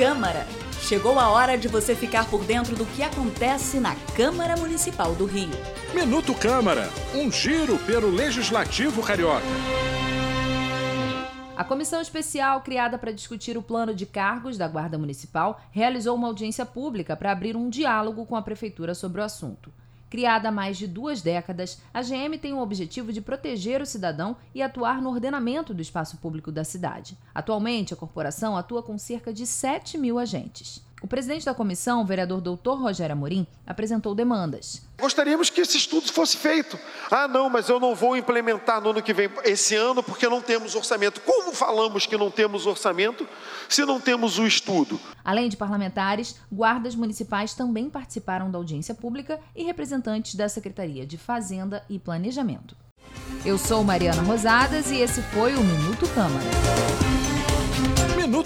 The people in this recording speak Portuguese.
Câmara. Chegou a hora de você ficar por dentro do que acontece na Câmara Municipal do Rio. Minuto Câmara, um giro pelo Legislativo Carioca. A comissão especial criada para discutir o plano de cargos da Guarda Municipal realizou uma audiência pública para abrir um diálogo com a Prefeitura sobre o assunto. Criada há mais de duas décadas, a GM tem o objetivo de proteger o cidadão e atuar no ordenamento do espaço público da cidade. Atualmente, a corporação atua com cerca de 7 mil agentes. O presidente da comissão, o vereador doutor Rogério Amorim, apresentou demandas. Gostaríamos que esse estudo fosse feito. Ah, não, mas eu não vou implementar no ano que vem, esse ano, porque não temos orçamento. Como falamos que não temos orçamento se não temos o estudo? Além de parlamentares, guardas municipais também participaram da audiência pública e representantes da Secretaria de Fazenda e Planejamento. Eu sou Mariana Rosadas e esse foi o Minuto Câmara.